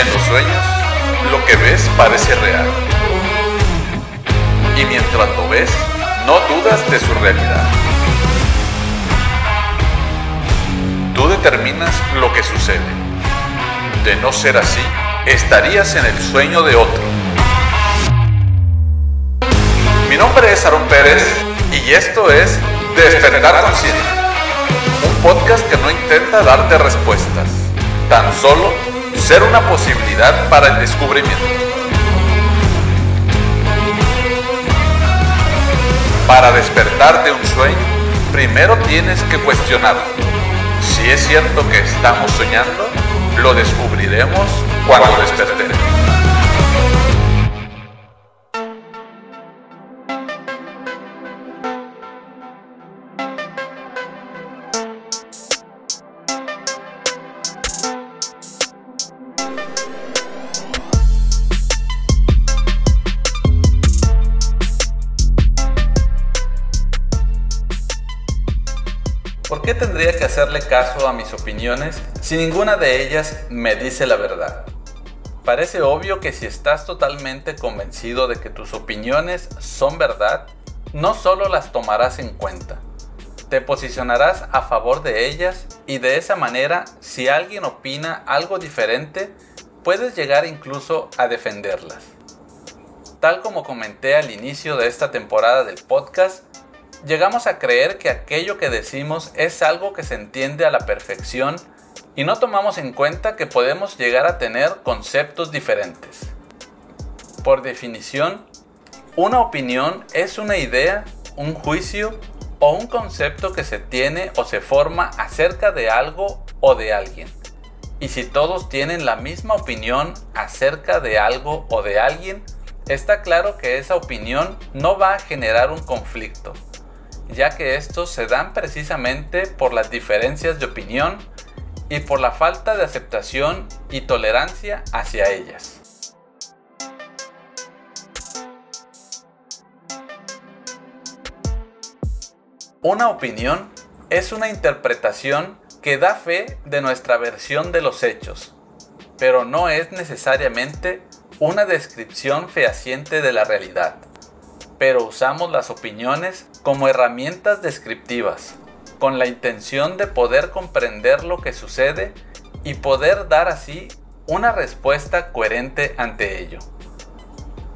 En los sueños, lo que ves parece real. Y mientras lo ves, no dudas de su realidad. Tú determinas lo que sucede. De no ser así, estarías en el sueño de otro. Mi nombre es Aaron Pérez y esto es Despertar Consciente, un podcast que no intenta darte respuestas, tan solo ser una posibilidad para el descubrimiento. Para despertar de un sueño, primero tienes que cuestionarlo. Si es cierto que estamos soñando, lo descubriremos cuando despertemos. Qué tendría que hacerle caso a mis opiniones si ninguna de ellas me dice la verdad? Parece obvio que si estás totalmente convencido de que tus opiniones son verdad, no solo las tomarás en cuenta, te posicionarás a favor de ellas y de esa manera si alguien opina algo diferente, puedes llegar incluso a defenderlas. Tal como comenté al inicio de esta temporada del podcast, llegamos a creer que aquello que decimos es algo que se entiende a la perfección y no tomamos en cuenta que podemos llegar a tener conceptos diferentes. Por definición, una opinión es una idea, un juicio o un concepto que se tiene o se forma acerca de algo o de alguien. Y si todos tienen la misma opinión acerca de algo o de alguien, está claro que esa opinión no va a generar un conflicto, ya que estos se dan precisamente por las diferencias de opinión y por la falta de aceptación y tolerancia hacia ellas. Una opinión es una interpretación que da fe de nuestra versión de los hechos, pero no es necesariamente una descripción fehaciente de la realidad. Pero usamos las opiniones como herramientas descriptivas, con la intención de poder comprender lo que sucede y poder dar así una respuesta coherente ante ello.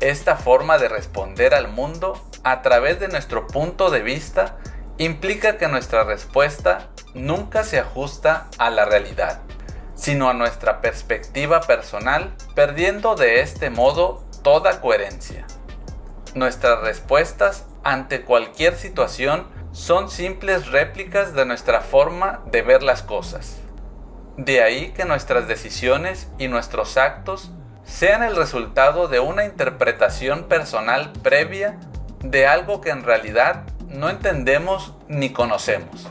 Esta forma de responder al mundo a través de nuestro punto de vista implica que nuestra respuesta nunca se ajusta a la realidad, sino a nuestra perspectiva personal, perdiendo de este modo toda coherencia. Nuestras respuestas ante cualquier situación son simples réplicas de nuestra forma de ver las cosas. De ahí que nuestras decisiones y nuestros actos sean el resultado de una interpretación personal previa de algo que en realidad no entendemos ni conocemos.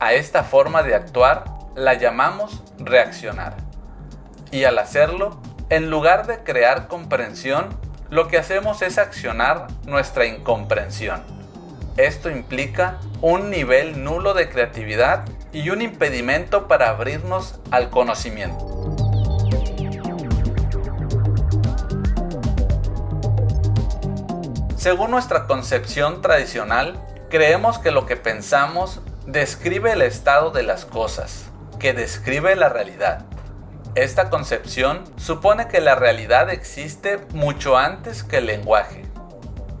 A esta forma de actuar la llamamos reaccionar. Y al hacerlo, en lugar de crear comprensión, lo que hacemos es accionar nuestra incomprensión. Esto implica un nivel nulo de creatividad y un impedimento para abrirnos al conocimiento. Según nuestra concepción tradicional, creemos que lo que pensamos describe el estado de las cosas, que describe la realidad. Esta concepción supone que la realidad existe mucho antes que el lenguaje,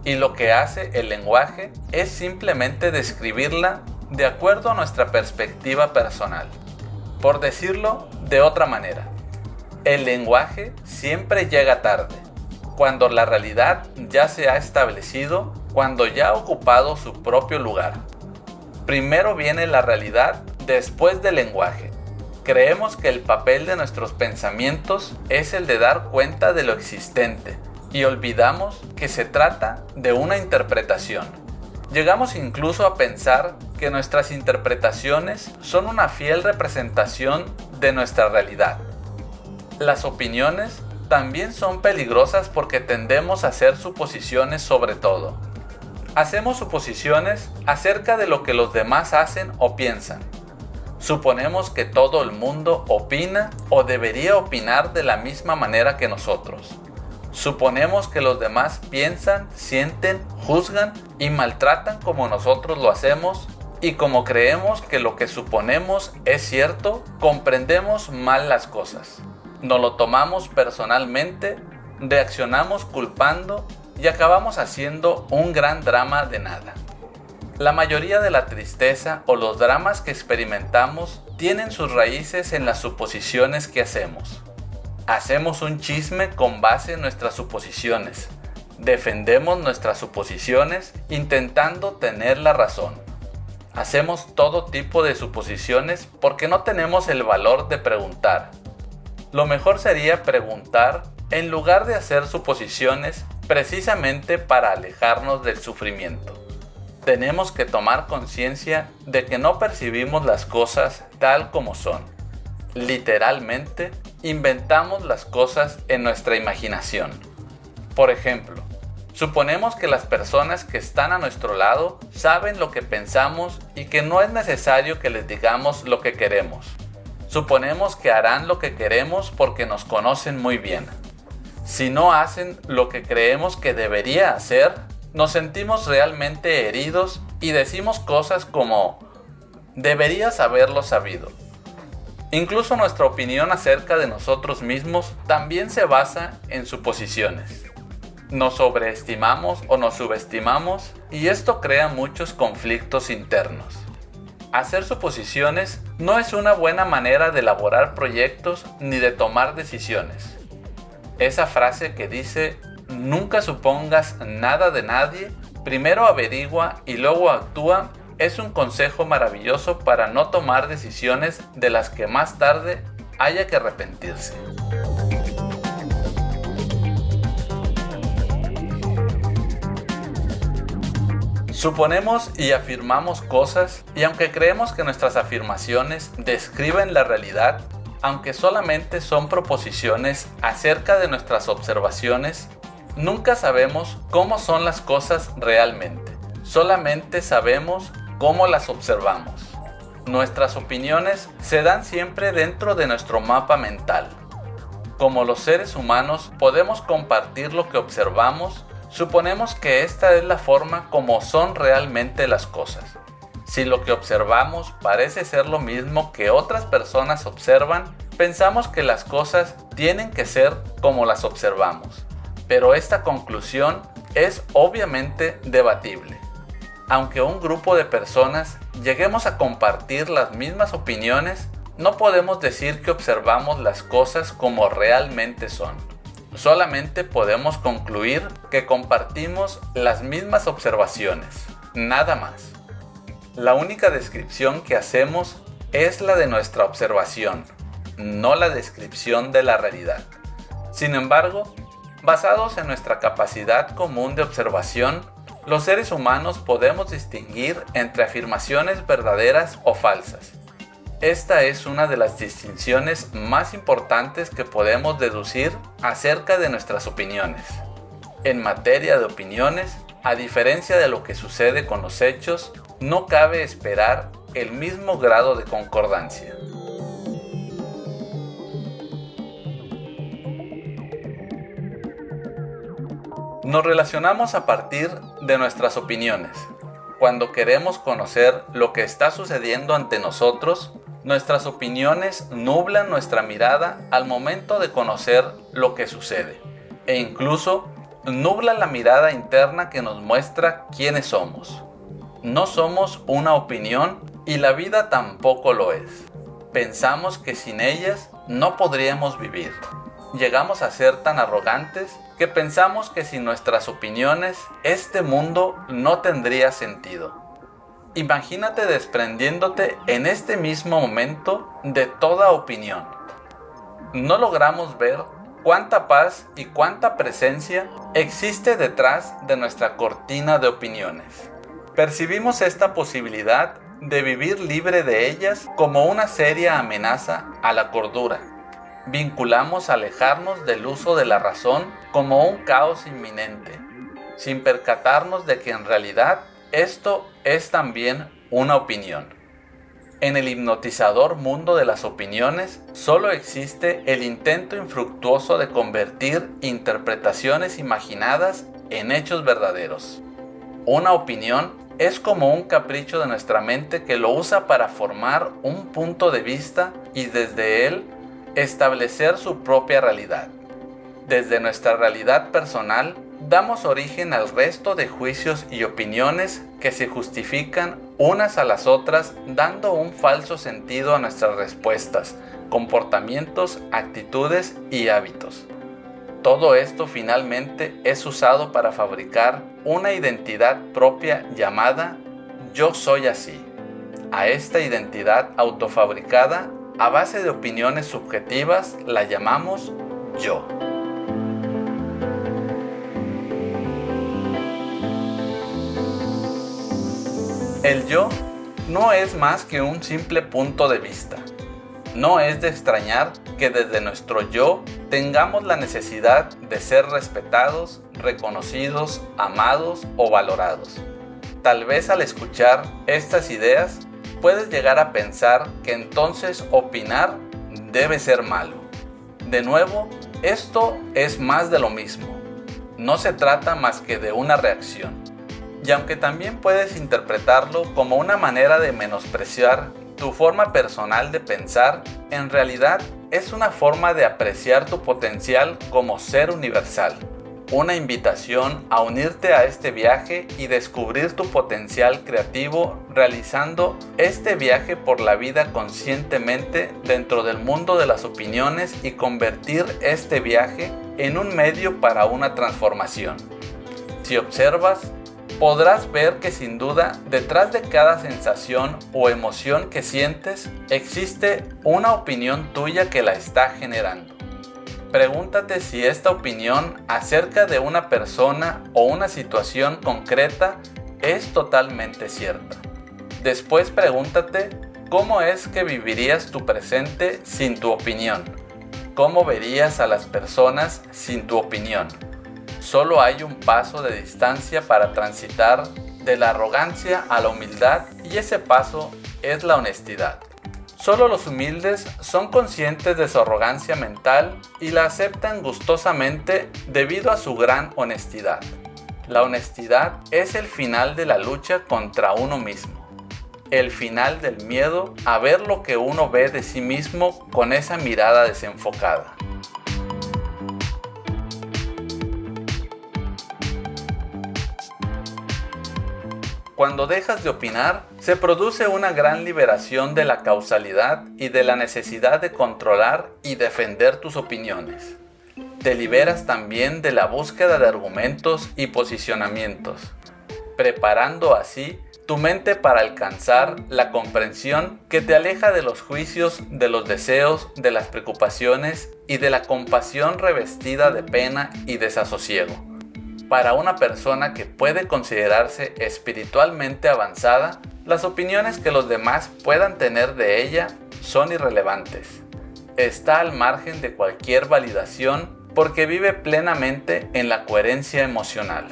y lo que hace el lenguaje es simplemente describirla de acuerdo a nuestra perspectiva personal. Por decirlo de otra manera, el lenguaje siempre llega tarde, cuando la realidad ya se ha establecido, cuando ya ha ocupado su propio lugar. Primero viene la realidad después del lenguaje. Creemos que el papel de nuestros pensamientos es el de dar cuenta de lo existente y olvidamos que se trata de una interpretación. Llegamos incluso a pensar que nuestras interpretaciones son una fiel representación de nuestra realidad. Las opiniones también son peligrosas porque tendemos a hacer suposiciones sobre todo. Hacemos suposiciones acerca de lo que los demás hacen o piensan Suponemos que todo el mundo opina o debería opinar de la misma manera que nosotros. Suponemos que los demás piensan, sienten, juzgan y maltratan como nosotros lo hacemos y como creemos que lo que suponemos es cierto, comprendemos mal las cosas. Nos lo tomamos personalmente, reaccionamos culpando y acabamos haciendo un gran drama de nada. La mayoría de la tristeza o los dramas que experimentamos tienen sus raíces en las suposiciones que hacemos. Hacemos un chisme con base en nuestras suposiciones. Defendemos nuestras suposiciones intentando tener la razón. Hacemos todo tipo de suposiciones porque no tenemos el valor de preguntar. Lo mejor sería preguntar en lugar de hacer suposiciones precisamente para alejarnos del sufrimiento. Tenemos que tomar conciencia de que no percibimos las cosas tal como son. Literalmente, inventamos las cosas en nuestra imaginación. Por ejemplo, Suponemos que las personas que están a nuestro lado saben lo que pensamos y que no es necesario que les digamos lo que queremos. Suponemos que harán lo que queremos porque nos conocen muy bien. Si no hacen lo que creemos que debería hacer, nos sentimos realmente heridos y decimos cosas como deberías haberlo sabido. Incluso nuestra opinión acerca de nosotros mismos también se basa en suposiciones nos sobreestimamos o nos subestimamos y esto crea muchos conflictos internos. Hacer suposiciones no es una buena manera de elaborar proyectos ni de tomar decisiones. Esa frase que dice nunca supongas nada de nadie, primero averigua y luego actúa es un consejo maravilloso para no tomar decisiones de las que más tarde haya que arrepentirse. Suponemos y afirmamos cosas y aunque creemos que nuestras afirmaciones describen la realidad, aunque solamente son proposiciones acerca de nuestras observaciones, nunca sabemos cómo son las cosas realmente. Solamente sabemos cómo las observamos. Nuestras opiniones se dan siempre dentro de nuestro mapa mental. Como los seres humanos podemos compartir lo que observamos Suponemos que esta es la forma como son realmente las cosas. Si lo que observamos parece ser lo mismo que otras personas observan, pensamos que las cosas tienen que ser como las observamos. Pero esta conclusión es obviamente debatible. Aunque un grupo de personas lleguemos a compartir las mismas opiniones, no podemos decir que observamos las cosas como realmente son solamente podemos concluir que compartimos las mismas observaciones, nada más. La única descripción que hacemos es la de nuestra observación, no la descripción de la realidad. Sin embargo, basados en nuestra capacidad común de observación, los seres humanos podemos distinguir entre afirmaciones verdaderas o falsas esta es una de las distinciones más importantes que podemos deducir acerca de nuestras opiniones. En materia de opiniones, a diferencia de lo que sucede con los hechos, no cabe esperar el mismo grado de concordancia. Nos relacionamos a partir de nuestras opiniones. Cuando queremos conocer lo que está sucediendo ante nosotros, Nuestras opiniones nublan nuestra mirada al momento de conocer lo que sucede e incluso nublan la mirada interna que nos muestra quiénes somos. No somos una opinión y la vida tampoco lo es. Pensamos que sin ellas no podríamos vivir. Llegamos a ser tan arrogantes que pensamos que sin nuestras opiniones este mundo no tendría sentido. Imagínate desprendiéndote en este mismo momento de toda opinión. No logramos ver cuánta paz y cuánta presencia existe detrás de nuestra cortina de opiniones. Percibimos esta posibilidad de vivir libre de ellas como una seria amenaza a la cordura. Vinculamos alejarnos del uso de la razón como un caos inminente, sin percatarnos de que en realidad esto es también una opinión. En el hipnotizador mundo de las opiniones, solo existe el intento infructuoso de convertir interpretaciones imaginadas en hechos verdaderos. Una opinión es como un capricho de nuestra mente que lo usa para formar un punto de vista y desde él establecer su propia realidad. Desde nuestra realidad personal, damos origen al resto de juicios y opiniones que se justifican unas a las otras dando un falso sentido a nuestras respuestas, comportamientos, actitudes y hábitos. Todo esto finalmente es usado para fabricar una identidad propia llamada yo soy así. A esta identidad autofabricada a base de opiniones subjetivas la llamamos yo. El yo no es más que un simple punto de vista. No es de extrañar que desde nuestro yo tengamos la necesidad de ser respetados, reconocidos, amados o valorados. Tal vez al escuchar estas ideas puedes llegar a pensar que entonces opinar debe ser malo. De nuevo, esto es más de lo mismo. No se trata más que de una reacción y aunque también puedes interpretarlo como una manera de menospreciar tu forma personal de pensar, en realidad es una forma de apreciar tu potencial como ser universal. Una invitación a unirte a este viaje y descubrir tu potencial creativo realizando este viaje por la vida conscientemente dentro del mundo de las opiniones y convertir este viaje en un medio para una transformación. Si observas, podrás ver que sin duda detrás de cada sensación o emoción que sientes existe una opinión tuya que la está generando. Pregúntate si esta opinión acerca de una persona o una situación concreta es totalmente cierta. Después pregúntate cómo es que vivirías tu presente sin tu opinión. ¿Cómo verías a las personas sin tu opinión? Solo hay un paso de distancia para transitar de la arrogancia a la humildad y ese paso es la honestidad. Solo los humildes son conscientes de su arrogancia mental y la aceptan gustosamente debido a su gran honestidad. La honestidad es el final de la lucha contra uno mismo, el final del miedo a ver lo que uno ve de sí mismo con esa mirada desenfocada. Cuando dejas de opinar, se produce una gran liberación de la causalidad y de la necesidad de controlar y defender tus opiniones. Te liberas también de la búsqueda de argumentos y posicionamientos, preparando así tu mente para alcanzar la comprensión que te aleja de los juicios, de los deseos, de las preocupaciones y de la compasión revestida de pena y desasosiego para una persona que puede considerarse espiritualmente avanzada, las opiniones que los demás puedan tener de ella son irrelevantes. Está al margen de cualquier validación porque vive plenamente en la coherencia emocional.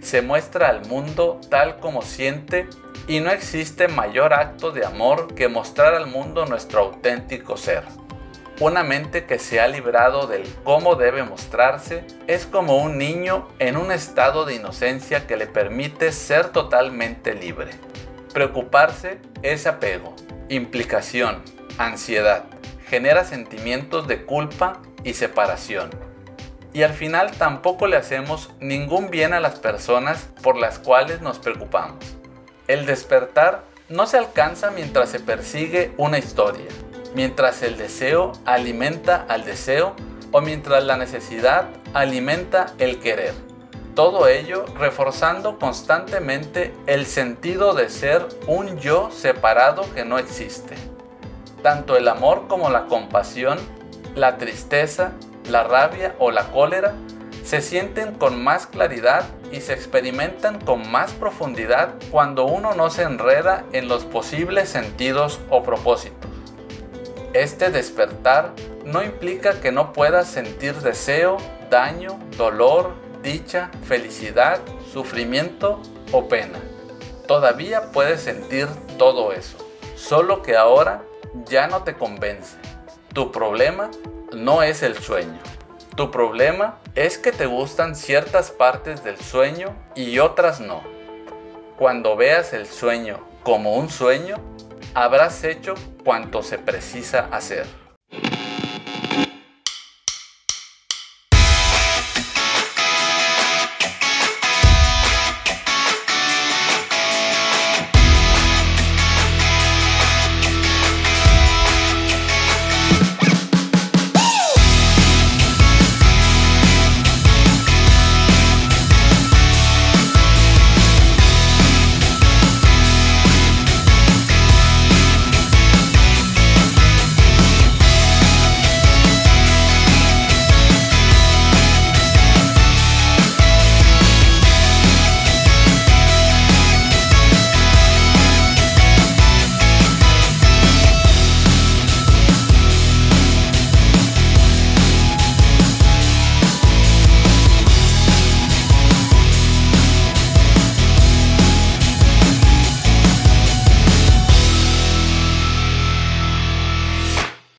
Se muestra al mundo tal como siente y no existe mayor acto de amor que mostrar al mundo nuestro auténtico ser. Una mente que se ha librado del cómo debe mostrarse es como un niño en un estado de inocencia que le permite ser totalmente libre. Preocuparse es apego, implicación, ansiedad, genera sentimientos de culpa y separación. Y al final tampoco le hacemos ningún bien a las personas por las cuales nos preocupamos. El despertar no se alcanza mientras se persigue una historia, mientras el deseo alimenta al deseo o mientras la necesidad alimenta el querer. Todo ello reforzando constantemente el sentido de ser un yo separado que no existe. Tanto el amor como la compasión, la tristeza, la rabia o la cólera se sienten con más claridad y se experimentan con más profundidad cuando uno no se enreda en los posibles sentidos o propósitos. Este despertar no implica que no puedas sentir deseo, daño, dolor, dicha, felicidad, sufrimiento o pena. Todavía puedes sentir todo eso. solo que ahora ya no te convence. Tu problema no es el sueño. Tu problema es que te gustan ciertas partes del sueño y otras no. Cuando veas el sueño como un sueño, habrás hecho cuanto se precisa hacer.